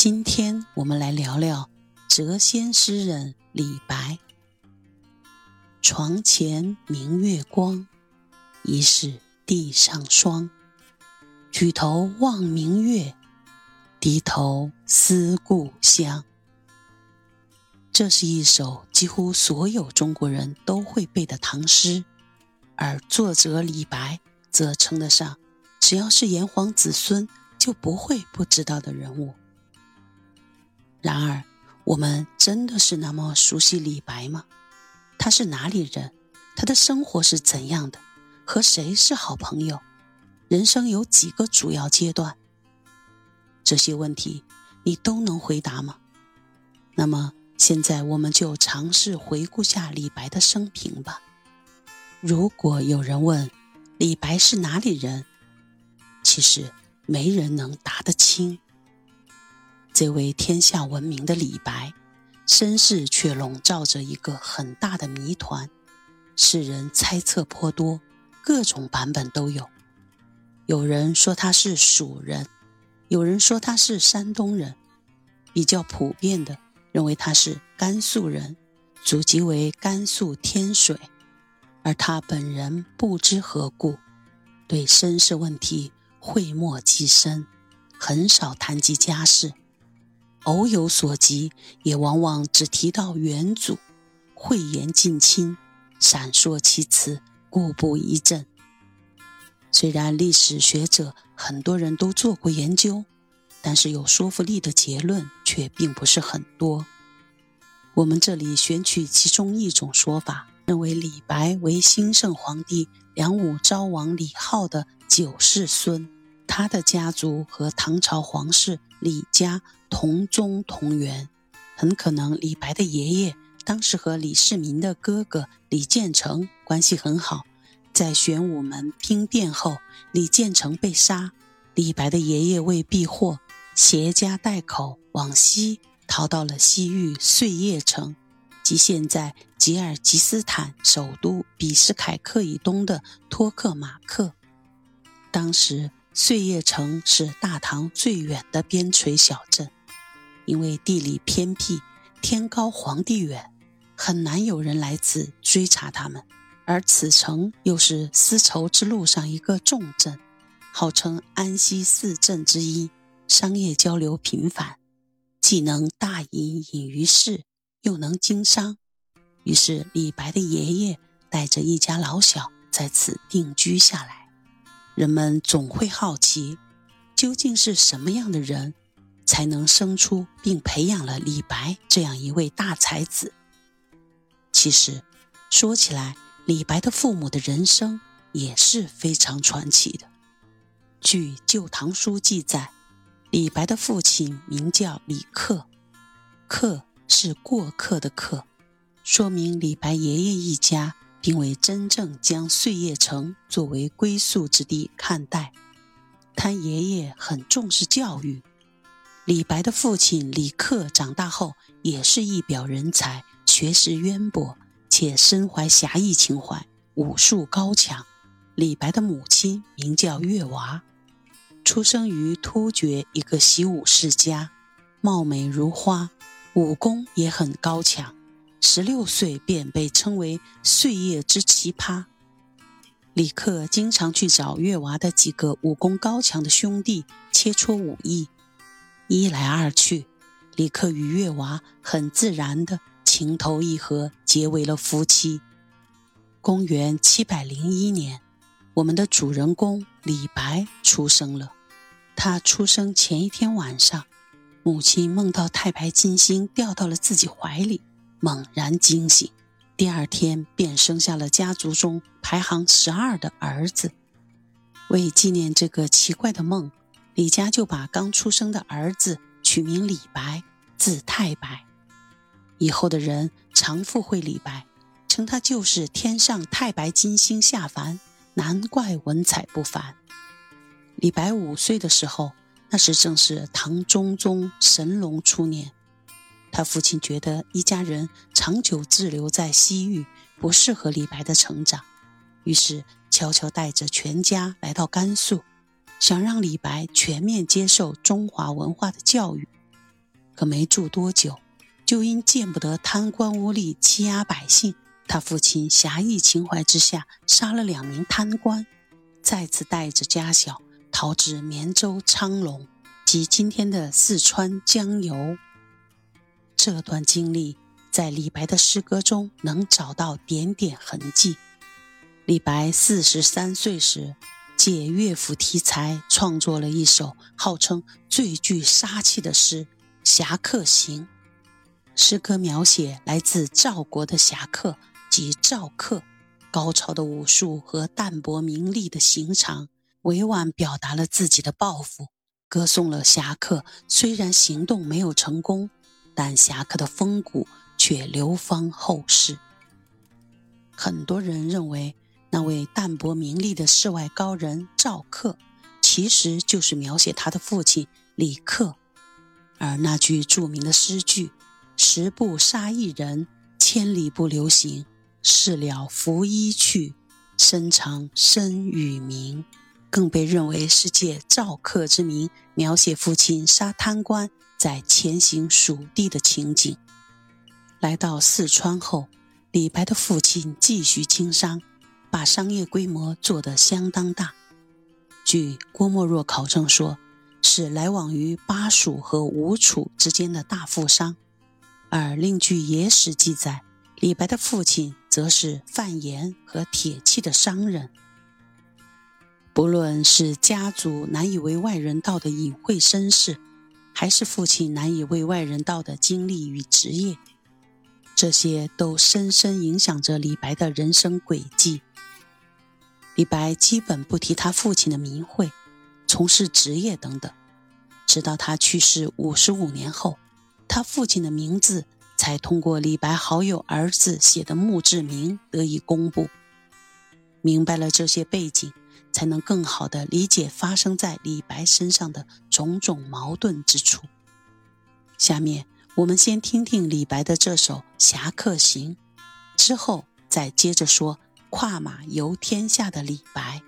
今天我们来聊聊谪仙诗人李白。床前明月光，疑是地上霜。举头望明月，低头思故乡。这是一首几乎所有中国人都会背的唐诗，而作者李白则称得上只要是炎黄子孙就不会不知道的人物。然而，我们真的是那么熟悉李白吗？他是哪里人？他的生活是怎样的？和谁是好朋友？人生有几个主要阶段？这些问题你都能回答吗？那么，现在我们就尝试回顾下李白的生平吧。如果有人问李白是哪里人，其实没人能答得清。这位天下闻名的李白，身世却笼罩着一个很大的谜团，世人猜测颇多，各种版本都有。有人说他是蜀人，有人说他是山东人，比较普遍的认为他是甘肃人，祖籍为甘肃天水，而他本人不知何故，对身世问题讳莫及深，很少谈及家事。偶有所及，也往往只提到元祖，讳言近亲，闪烁其词，故不一阵。虽然历史学者很多人都做过研究，但是有说服力的结论却并不是很多。我们这里选取其中一种说法，认为李白为兴圣皇帝梁武昭王李浩的九世孙。他的家族和唐朝皇室李家同宗同源，很可能李白的爷爷当时和李世民的哥哥李建成关系很好。在玄武门兵变后，李建成被杀，李白的爷爷为避祸，携家带口往西逃到了西域碎叶城，即现在吉尔吉斯坦首都比什凯克以东的托克马克。当时。碎叶城是大唐最远的边陲小镇，因为地理偏僻，天高皇帝远，很难有人来此追查他们。而此城又是丝绸之路上一个重镇，号称安西四镇之一，商业交流频繁，既能大隐隐于市，又能经商。于是李白的爷爷带着一家老小在此定居下来。人们总会好奇，究竟是什么样的人，才能生出并培养了李白这样一位大才子？其实，说起来，李白的父母的人生也是非常传奇的。据《旧唐书》记载，李白的父亲名叫李克，克是过客的客，说明李白爷爷一家。并未真正将碎叶城作为归宿之地看待。他爷爷很重视教育，李白的父亲李克长大后也是一表人才，学识渊博，且身怀侠义情怀，武术高强。李白的母亲名叫月娃，出生于突厥一个习武世家，貌美如花，武功也很高强。十六岁便被称为“岁月之奇葩”。李克经常去找月娃的几个武功高强的兄弟切磋武艺，一来二去，李克与月娃很自然的情投意合，结为了夫妻。公元七百零一年，我们的主人公李白出生了。他出生前一天晚上，母亲梦到太白金星掉到了自己怀里。猛然惊醒，第二天便生下了家族中排行十二的儿子。为纪念这个奇怪的梦，李家就把刚出生的儿子取名李白，字太白。以后的人常附会李白，称他就是天上太白金星下凡，难怪文采不凡。李白五岁的时候，那时正是唐中宗神龙初年。他父亲觉得一家人长久滞留在西域不适合李白的成长，于是悄悄带着全家来到甘肃，想让李白全面接受中华文化的教育。可没住多久，就因见不得贪官污吏欺压百姓，他父亲侠义情怀之下，杀了两名贪官，再次带着家小逃至绵州昌隆，即今天的四川江油。这段经历在李白的诗歌中能找到点点痕迹。李白四十三岁时，借乐府题材创作了一首号称最具杀气的诗《侠客行》。诗歌描写来自赵国的侠客及赵客高超的武术和淡泊名利的行长，委婉表达了自己的抱负，歌颂了侠客虽然行动没有成功。但侠客的风骨却流芳后世。很多人认为，那位淡泊名利的世外高人赵克，其实就是描写他的父亲李克。而那句著名的诗句“十步杀一人，千里不留行，事了拂衣去，深藏身与名”，更被认为是借赵克之名描写父亲杀贪官。在前行蜀地的情景。来到四川后，李白的父亲继续经商，把商业规模做得相当大。据郭沫若考证说，是来往于巴蜀和吴楚之间的大富商。而另据野史记载，李白的父亲则是贩盐和铁器的商人。不论是家族难以为外人道的隐晦身世。还是父亲难以为外人道的经历与职业，这些都深深影响着李白的人生轨迹。李白基本不提他父亲的名讳、从事职业等等，直到他去世五十五年后，他父亲的名字才通过李白好友儿子写的墓志铭得以公布。明白了这些背景。才能更好地理解发生在李白身上的种种矛盾之处。下面我们先听听李白的这首《侠客行》，之后再接着说跨马游天下的李白。